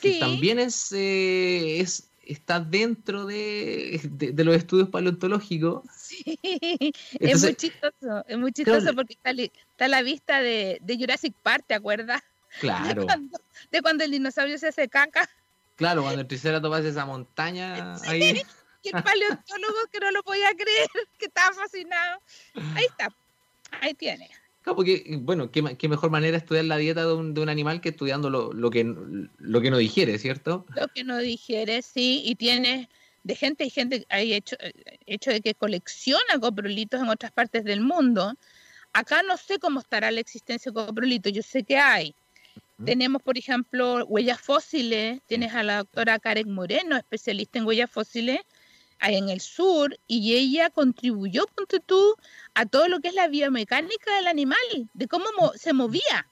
que también es, eh, es está dentro de, de, los estudios paleontológicos. Sí, *laughs* es muy chistoso, es muy chistoso porque está, está, la vista de, de, Jurassic Park, ¿te acuerdas? Claro. *laughs* De cuando, el dinosaurio se hace caca. Claro, cuando el Triceratops hace esa montaña ahí *laughs* el paleontólogo que no lo podía creer, *laughs* que estaba fascinado. Ahí está, ahí tiene. Claro, porque, bueno, qué, qué mejor manera estudiar la dieta de un, de un animal que estudiando lo, lo, que, lo que no digiere, ¿cierto? Lo que no digiere, sí, y tiene de gente y gente, hay hecho, hecho de que colecciona coprolitos en otras partes del mundo. Acá no sé cómo estará la existencia de coprolitos, yo sé que hay. Tenemos, por ejemplo, huellas fósiles. Tienes a la doctora Karen Moreno, especialista en huellas fósiles, en el sur y ella contribuyó, ponte tú, a todo lo que es la biomecánica del animal, de cómo se movía.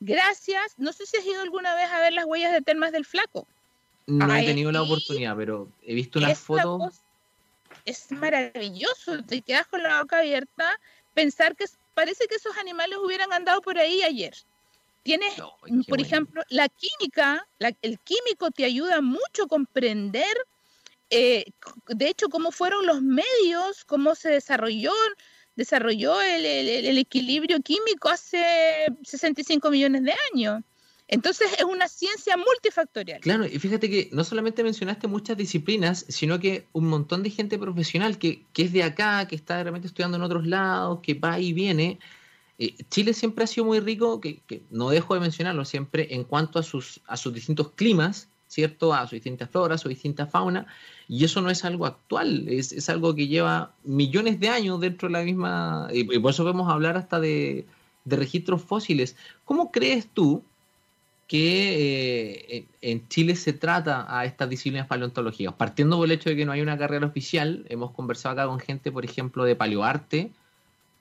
Gracias, no sé si has ido alguna vez a ver las huellas de termas del flaco. No he tenido la oportunidad, pero he visto unas fotos. Es maravilloso, te quedas con la boca abierta, pensar que parece que esos animales hubieran andado por ahí ayer. Tienes, por ejemplo, la química, el químico te ayuda mucho a comprender eh, de hecho, cómo fueron los medios, cómo se desarrolló, desarrolló el, equilibrio químico hace 65 millones de años. Entonces es una ciencia multifactorial. Claro, y fíjate que no solamente mencionaste muchas disciplinas, sino que un montón de gente profesional que, es de acá, que está realmente estudiando en otros lados, que va y viene. Eh, Chile siempre ha sido muy rico, que, que, no dejo de mencionarlo siempre, en cuanto a sus, a sus distintos climas, ¿cierto? A su distinta flora, a su distinta fauna, y eso no es algo actual, es, algo que lleva millones de años dentro de la misma, y, por eso podemos hablar hasta de, registros fósiles. ¿Cómo crees tú que eh, en Chile se trata a estas disciplinas paleontológicas? Partiendo por el hecho de que no hay una carrera oficial, hemos conversado acá con gente, por ejemplo, de paleoarte,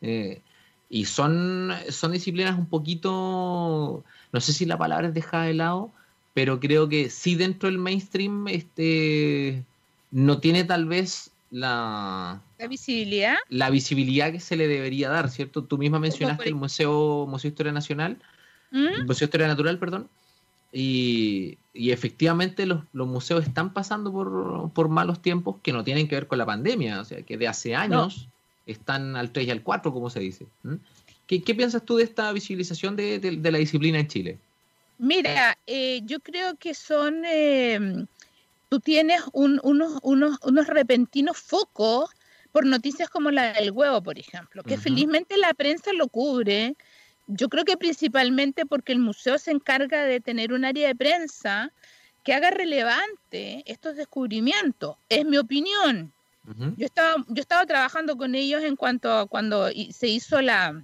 eh, y son, son disciplinas un poquito, no sé si la palabra es dejada de lado, pero creo que sí dentro del mainstream este, no tiene tal vez la, la visibilidad la visibilidad que se le debería dar, ¿cierto? Tú misma mencionaste el Museo, Museo Historia Nacional, ¿Mm? Museo Historia Natural, perdón, y, efectivamente los, museos están pasando por, malos tiempos que no tienen que ver con la pandemia, o sea, que de hace años están al 3 y al 4, como se dice. ¿Qué, piensas tú de esta visibilización de la disciplina en Chile? Mira, eh, yo creo que son, eh, tú tienes unos, unos, repentinos focos por noticias como la del huevo, por ejemplo, que felizmente la prensa lo cubre. Yo creo que principalmente porque el museo se encarga de tener un área de prensa que haga relevante estos descubrimientos. Es mi opinión. Yo estaba, yo estaba trabajando con ellos en cuanto a cuando se hizo la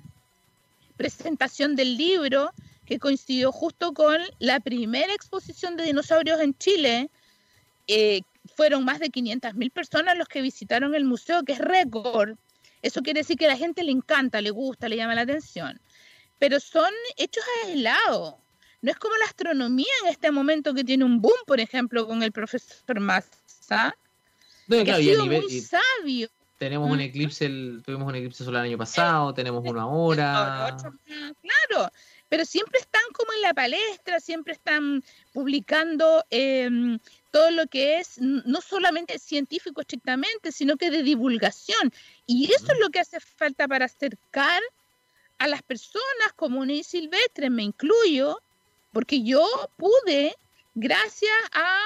presentación del libro que coincidió justo con la primera exposición de dinosaurios en Chile. Eh, fueron más de 500.000 personas los que visitaron el museo, que es récord. Eso quiere decir que a la gente le encanta, le gusta, le llama la atención. pero son hechos aislados. No es como la astronomía en este momento que tiene un boom, por ejemplo, con el profesor Massa, no, que ha sido muy sabio. Tenemos un eclipse, tuvimos un eclipse solar el año pasado, tenemos uno ahora. Claro, pero siempre están como en la palestra, siempre están publicando em, todo lo que es no solamente científico estrictamente, sino que de divulgación. Y eso es lo que hace falta para acercar a las personas comunes y silvestres, me incluyo, porque yo pude, gracias a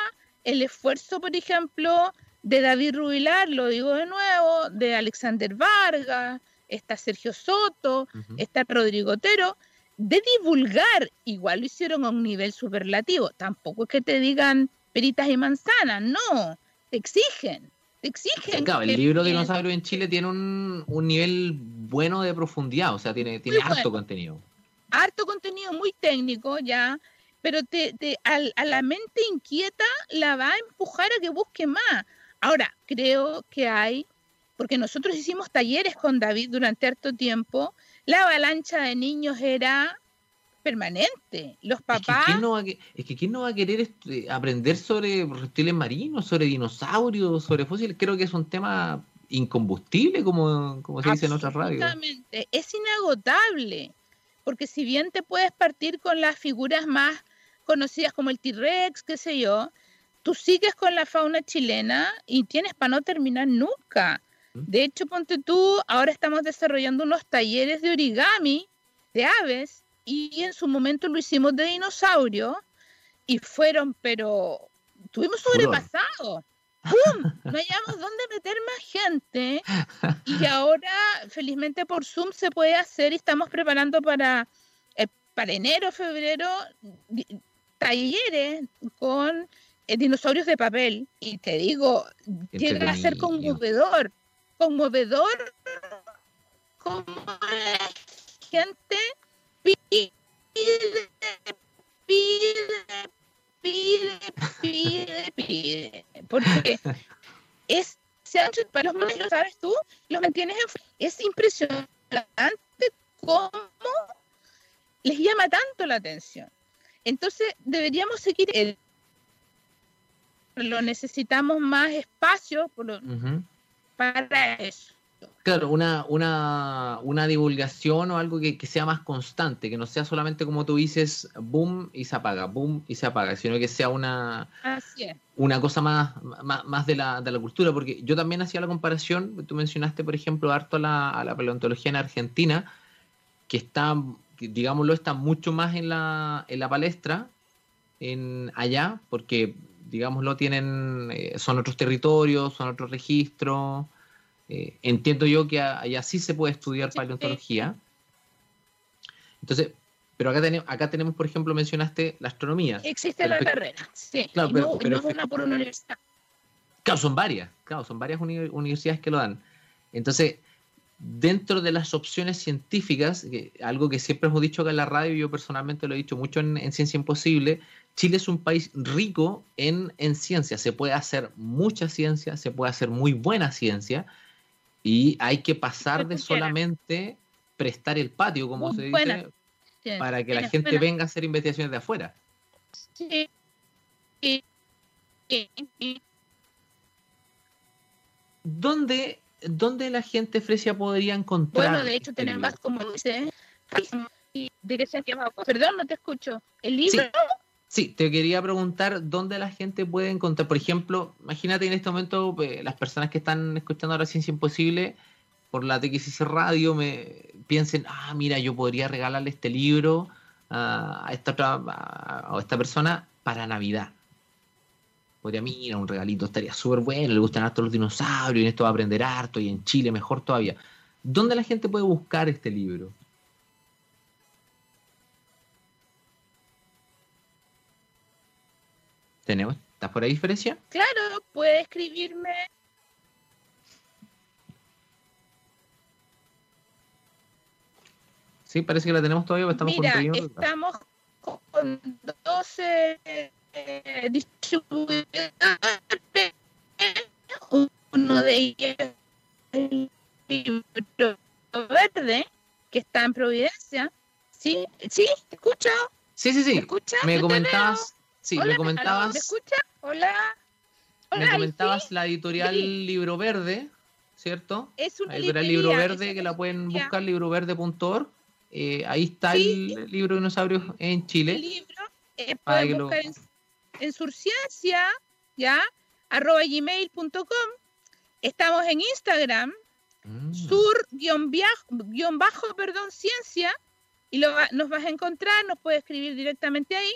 el esfuerzo, por ejemplo, de David Rubilar, lo digo de nuevo, de Alexander Vargas, está Sergio Soto, está Rodrigo Otero, de divulgar, igual lo hicieron a un nivel superlativo, tampoco es que te digan peritas y manzanas, no, te exigen, te exigen. Claro, el libro de Dinosaurio en Chile tiene un, nivel bueno de profundidad, o sea, tiene, tiene harto contenido. Harto contenido, muy técnico ya, pero te, a la mente inquieta la va a empujar a que busque más. Ahora, creo que hay, porque nosotros hicimos talleres con David durante harto tiempo, la avalancha de niños era permanente. Los papás... Es que, ¿quién no va, es que ¿quién no va a querer este, aprender sobre reptiles marinos, sobre dinosaurios, sobre fósiles? Creo que es un tema incombustible, como, como se dice en otras radios. Exactamente, es inagotable, porque si bien te puedes partir con las figuras más conocidas como el T-Rex, qué sé yo, tú sigues con la fauna chilena y tienes para no terminar nunca. De hecho, ponte tú, ahora estamos desarrollando unos talleres de origami de aves y en su momento lo hicimos de dinosaurio y fueron, pero tuvimos sobrepasado. ¡Pum! No hayamos dónde meter más gente. Y *laughs* ahora felizmente por Zoom se puede hacer y estamos preparando para, eh, para enero, febrero talleres con eh, dinosaurios de papel. Y te digo, llega a ser conmovedor, conmovedor como la gente pide, pide, pide, pide, pide, porque es para los lo sabes tú, los mantienes en, es impresionante cómo les llama tanto la atención. Entonces deberíamos seguir el lo necesitamos más espacio para eso. Claro, una, una, una divulgación o algo que, sea más constante, que no sea solamente como tú dices, boom y se apaga, boom y se apaga, sino que sea una, una cosa más, más, de, la, de la cultura, porque yo también hacía la comparación, tú mencionaste, por ejemplo, harto a la, a la paleontología en Argentina, que está, digámoslo, está mucho más en la, en la palestra en allá, porque digámoslo, tienen, eh, son otros territorios, son otros registros. Eh, entiendo yo que allá sí se puede estudiar paleontología. Entonces, pero acá tenemos, acá tenemos, por ejemplo, mencionaste la astronomía. Existe la carrera, sí. Claro, pero, no, es una por una universidad. Claro, son varias, claro, son varias universidades que lo dan. Entonces, dentro de las opciones científicas, algo que siempre hemos dicho acá en la radio, yo personalmente lo he dicho mucho en, en Ciencia Imposible, Chile es un país rico en, ciencia, se puede hacer mucha ciencia, se puede hacer muy buena ciencia y hay que pasar de solamente prestar el patio, como se dice, para que la gente venga a hacer investigaciones de afuera. Sí. ¿Dónde, ¿Dónde la gente fresia podría encontrar? Bueno, de hecho tenemos, como dice, Perdón, no te escucho. ¿El libro? Sí, te quería preguntar dónde la gente puede encontrar, por ejemplo, imagínate en este momento eh, las personas que están escuchando ahora Ciencia Imposible por la TXC Radio me piensen, ah, mira, yo podría regalarle este libro a, esta, a, esta persona para Navidad. Podría, mira, un regalito estaría súper bueno, le gustan harto los dinosaurios y en esto va a aprender harto y en Chile mejor todavía. ¿Dónde la gente puede buscar este libro? ¿Tenemos? ¿Estás por ahí, Frecia? Claro, puede escribirme. Sí, parece que la tenemos todavía, estamos Mira, estamos con 12 eh. Uno de ellos el libro verde, que está en Providencia. Sí, sí, te escucho. Sí, sí, sí. ¿Me, escuchas? me comentabas. Sí, me comentabas. ¿Me escuchas? Hola. me comentabas la editorial Libro Verde, ¿cierto? Es una editorial Libro Verde que la pueden buscar, libroverde.org. Eh, ahí está el libro de dinosaurios en Chile. El libro eh, pueden buscar en, en Surciencia, ¿ya? arroba gmail.com. Estamos en Instagram, mm. sur-bajo, perdón, ciencia, y lo nos vas a encontrar, nos puedes escribir directamente ahí.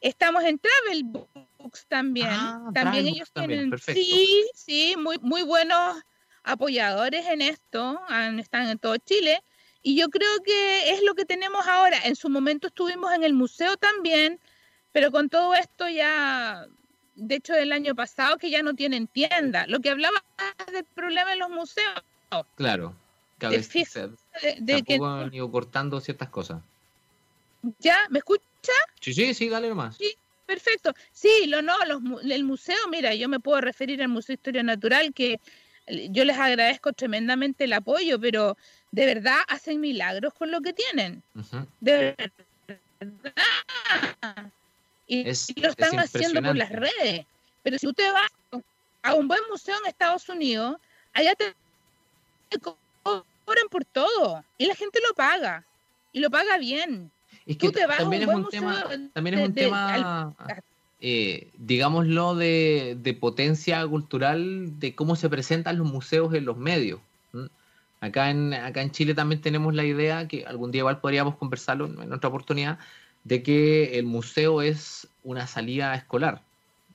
Estamos en Travel Books también. Ah, también ellos tienen, sí, sí, muy, muy buenos apoyadores en esto, están en todo Chile. Y yo creo que es lo que tenemos ahora. En su momento estuvimos en el museo también, pero con todo esto ya de hecho el año pasado que ya no tienen tienda. Lo que hablaba del problema en los museos. Claro, que a veces de, que han ido cortando ciertas cosas. ¿Ya? ¿Me escucha? Sí, sí, sí, dale nomás. Sí, perfecto. Sí, lo no, el museo, mira, yo me puedo referir al Museo de Historia Natural, que yo les agradezco tremendamente el apoyo, pero de verdad hacen milagros con lo que tienen. De verdad y, lo están haciendo por las redes. Pero si usted va a un buen museo en Estados Unidos, allá te cobran por todo y la gente lo paga y lo paga bien. Es que también, es un tema, también es un tema, eh, digámoslo, de, de, potencia cultural, de cómo se presentan los museos en los medios. Acá en, acá en Chile también tenemos la idea, que algún día igual podríamos conversarlo en otra oportunidad, de que el museo es una salida escolar.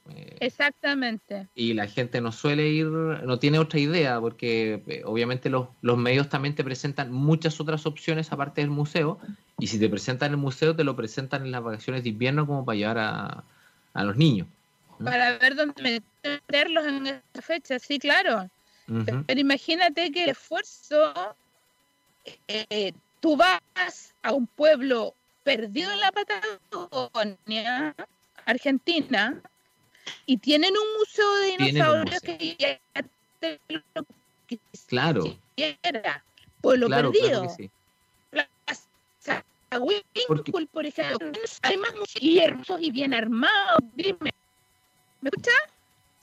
Eh, Exactamente. Y la gente no suele ir, no tiene otra idea, porque eh, obviamente los, medios también te presentan muchas otras opciones aparte del museo, y si te presentan el museo, te lo presentan en las vacaciones de invierno como para llevar a, los niños. Para ver dónde meterlos en esta fecha, sí, claro. Pero imagínate que el esfuerzo, eh, tú vas a un pueblo perdido en la Patagonia, Argentina, y tienen un museo de dinosaurios que ya te lo claro. Pueblo perdido. Claro por ejemplo, hay más y hermosos y bien armados. Dime. ¿Me escuchas?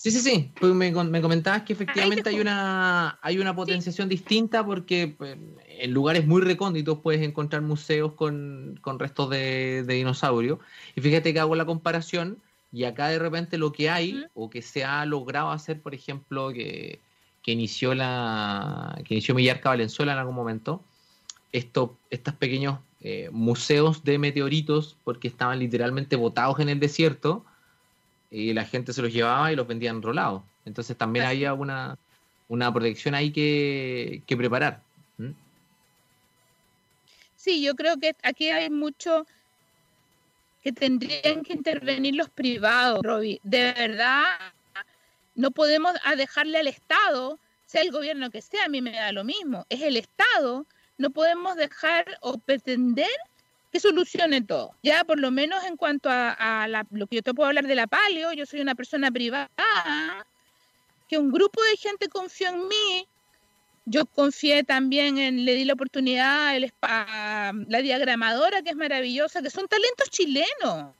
Sí, sí, sí. Pues me, comentabas que efectivamente hay una, hay una potenciación distinta porque pues, en lugares muy recónditos puedes encontrar museos con, restos de, dinosaurios. Y fíjate que hago la comparación y acá de repente lo que hay o que se ha logrado hacer, por ejemplo, que, inició la que inició Millarca Valenzuela en algún momento, estos, estos pequeños eh, museos de meteoritos porque estaban literalmente botados en el desierto y la gente se los llevaba y los vendía enrolados. Entonces también había una, una protección ahí que, preparar. Sí, yo creo que aquí hay mucho que tendrían que intervenir los privados, Robbie. De verdad, no podemos dejarle al Estado, sea el gobierno que sea, a mí me da lo mismo, es el Estado, no podemos dejar o pretender que solucione todo. Ya por lo menos en cuanto a, lo que yo te puedo hablar de la paleo, yo soy una persona privada, que un grupo de gente confió en mí, yo confié también en, le di la oportunidad a la diagramadora, que es maravillosa, que son talentos chilenos.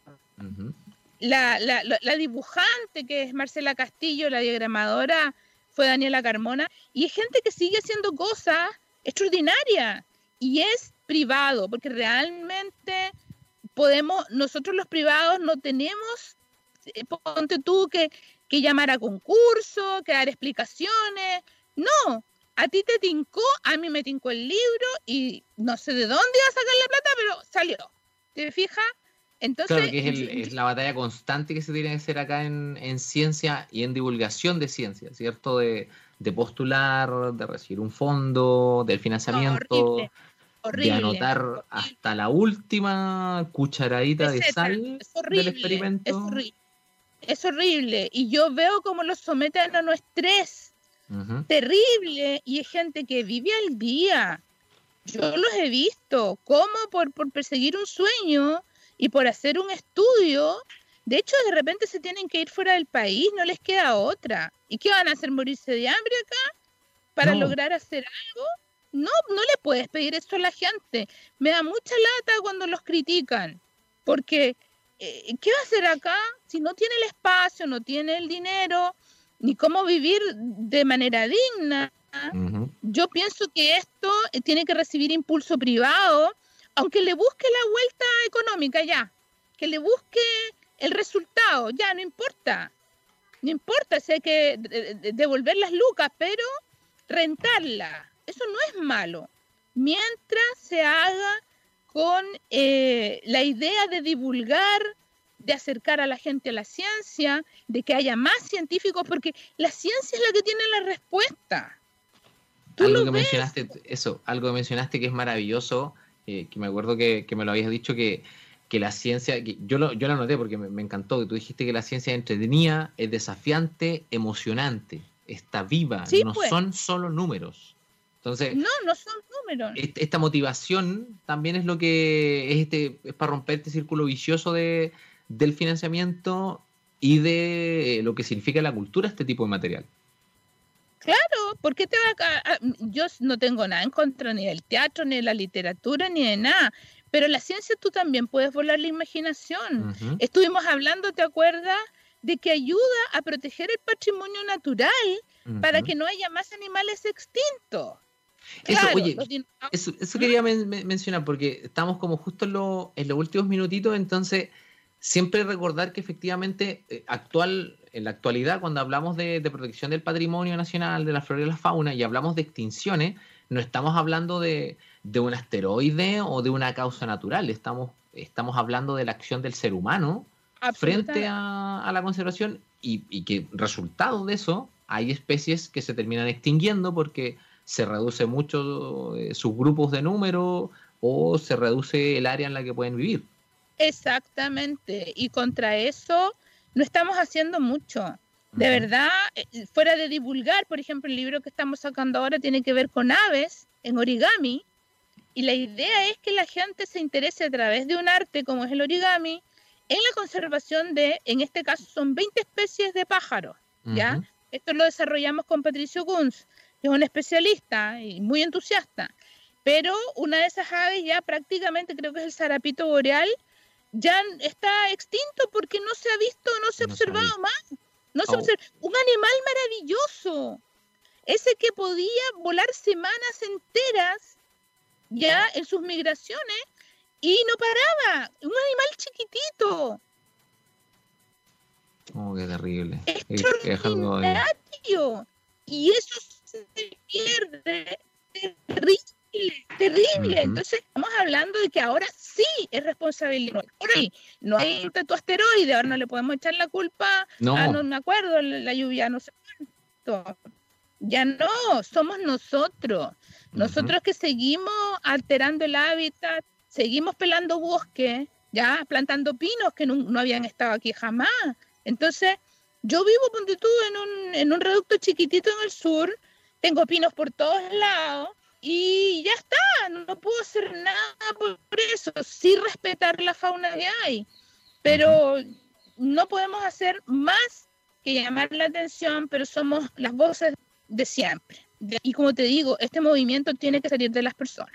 la, la, la, dibujante, que es Marcela Castillo, la diagramadora, fue Daniela Carmona, y hay gente que sigue haciendo cosas extraordinarias. Y es privado, porque realmente podemos, nosotros los privados no tenemos, eh, ponte tú que, que llamar a concurso, que dar explicaciones, no, a ti te tincó, a mí me tincó el libro y no sé de dónde iba a sacar la plata, pero salió. ¿Te fijas? Entonces, claro que es, *laughs* la batalla constante que se tiene que hacer acá en, en ciencia y en divulgación de ciencia, ¿cierto? De, de postular, de recibir un fondo, del financiamiento de anotar hasta la última cucharadita de sal del experimento. Es horrible. Y yo veo cómo los someten a un estrés terrible y hay gente que vive al día. Yo los he visto, como por, por perseguir un sueño y por hacer un estudio. De hecho, de repente se tienen que ir fuera del país, no les queda otra. ¿Y qué van a hacer? ¿Morirse de hambre acá? ¿Para lograr hacer algo? No, no le puedes pedir esto a la gente. Me da mucha lata cuando los critican, porque eh, ¿qué va a hacer acá si no tiene el espacio, no tiene el dinero, ni cómo vivir de manera digna? Yo pienso que esto eh, tiene que recibir impulso privado, aunque le busque la vuelta económica ya, que le busque el resultado, ya, no importa. No importa si hay que devolver las lucas, pero rentarla. Eso no es malo. Mientras se haga con eh, la idea de divulgar, de acercar a la gente a la ciencia, de que haya más científicos, porque la ciencia es la que tiene la respuesta. algo que mencionaste, eso, algo que mencionaste que es maravilloso, eh, que me acuerdo que, me lo habías dicho, que, la ciencia, yo, lo, yo lo anoté porque me, encantó, que tú dijiste que la ciencia es entretenida, es desafiante, emocionante, está viva, no pues. son solo números. Entonces, no, no son números. Esta motivación también es lo que es, este, es para romper este círculo vicioso de, del financiamiento y de lo que significa la cultura este tipo de material. Claro, porque te va a, yo no tengo nada en contra ni del teatro, ni de la literatura, ni de nada, pero la ciencia tú también puedes volar la imaginación. Estuvimos hablando, ¿te acuerdas? De que ayuda a proteger el patrimonio natural para que no haya más animales extintos. Eso, oye, eso, quería mencionar porque estamos como justo en, los últimos minutitos, entonces siempre recordar que efectivamente eh, actual, en la actualidad cuando hablamos de, protección del patrimonio nacional, de la flora y la fauna y hablamos de extinciones, no estamos hablando de, un asteroide o de una causa natural, estamos, estamos hablando de la acción del ser humano frente a, la conservación y, y que resultado de eso hay especies que se terminan extinguiendo porque se reduce mucho eh, sus grupos de número o se reduce el área en la que pueden vivir. Exactamente, y contra eso no estamos haciendo mucho. De verdad, eh, fuera de divulgar, por ejemplo, el libro que estamos sacando ahora tiene que ver con aves en origami, y la idea es que la gente se interese a través de un arte como es el origami en la conservación de, en este caso son 20 especies de pájaros, ¿ya? Esto lo desarrollamos con Patricio Kunz es un especialista y muy entusiasta, pero una de esas aves ya prácticamente, creo que es el zarapito boreal, ya está extinto porque no se ha visto, no se ha observado más. No se oh. Un animal maravilloso, ese que podía volar semanas enteras ya en sus migraciones y no paraba, un animal chiquitito. Oh, qué terrible. Es y eso se pierde terrible, terrible. Entonces estamos hablando de que ahora sí es responsabilidad. no hay tu asteroide, ahora no le podemos echar la culpa. No, ah, no me acuerdo, la lluvia, no sé cuánto. Ya no, somos nosotros. Nosotros que seguimos alterando el hábitat, seguimos pelando bosques, ya plantando pinos que no, no habían estado aquí jamás. Entonces, yo vivo, ponte tú, en un, en un reducto chiquitito en el sur, tengo pinos por todos lados y ya está, no puedo hacer nada por eso, sí respetar la fauna que hay, pero no podemos hacer más que llamar la atención, pero somos las voces de siempre. Y como te digo, este movimiento tiene que salir de las personas,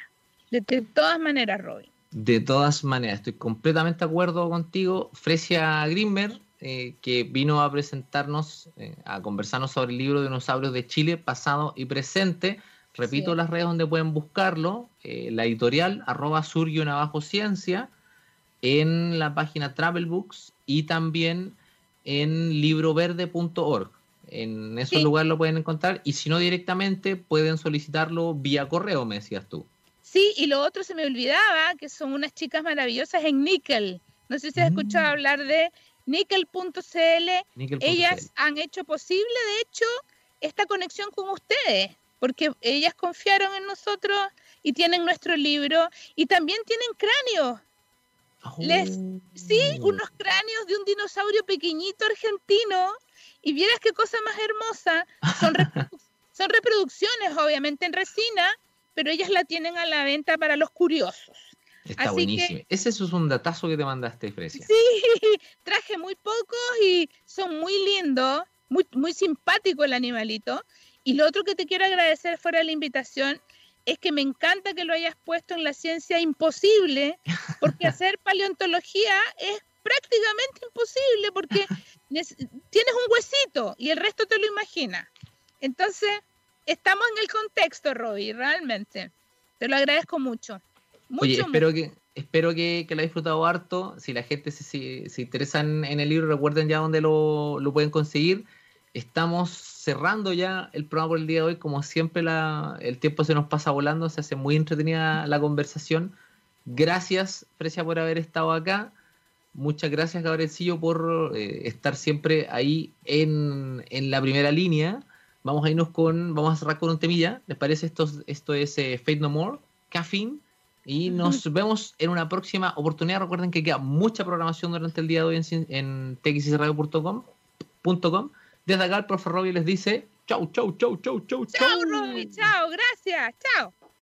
de, todas maneras, Robin. De todas maneras, estoy completamente de acuerdo contigo. Fresia Grimmer, eh, que vino a presentarnos, eh, a conversarnos sobre el libro de Dinosaurios de Chile, pasado y presente. Repito las redes donde pueden buscarlo, eh, la editorial arroba sur y abajo ciencia, en la página Travel Books y también en libroverde.org. En esos lugares lo pueden encontrar y si no directamente pueden solicitarlo vía correo, me decías tú. Sí, y lo otro se me olvidaba, que son unas chicas maravillosas en Nickel. No sé si has escuchado mm. hablar de nickel.cl, ellas han hecho posible, de hecho, esta conexión con ustedes, porque ellas confiaron en nosotros y tienen nuestro libro y también tienen cráneos. Les, sí, oh. unos cráneos de un dinosaurio pequeñito argentino y vieras qué cosa más hermosa. Son, *laughs* son reproducciones, obviamente en resina, pero ellas la tienen a la venta para los curiosos. Está buenísimo. Ese es un datazo que te mandaste, Fresia. Sí, *laughs* traje muy pocos y son muy lindos, muy, muy simpático el animalito. Y lo otro que te quiero agradecer fuera de la invitación es que me encanta que lo hayas puesto en la ciencia imposible, porque *laughs* hacer paleontología es prácticamente imposible porque *laughs* tienes un huesito y el resto te lo imaginas. Entonces, estamos en el contexto, Robbie, realmente. Te lo agradezco mucho. Oye, espero que espero que, que, lo haya disfrutado harto. Si la gente se, se, interesa en, el libro, recuerden ya dónde lo, lo, pueden conseguir. Estamos cerrando ya el programa por el día de hoy. Como siempre, la, el tiempo se nos pasa volando, se hace muy entretenida la conversación. Gracias, Precia, por haber estado acá. Muchas gracias, Gabrielcillo, por eh, estar siempre ahí en, en, la primera línea. Vamos a irnos con, vamos a cerrar con un temilla. ¿Les parece? Esto, esto es eh, Fate No More, Caffeine. Y nos vemos en una próxima oportunidad. Recuerden que queda mucha programación durante el día de hoy en, en txradio.com. Desde acá el profe Robbie les dice chau, chau, chau, chau, chau, chau. Chau, Robbie, chau, gracias, chao.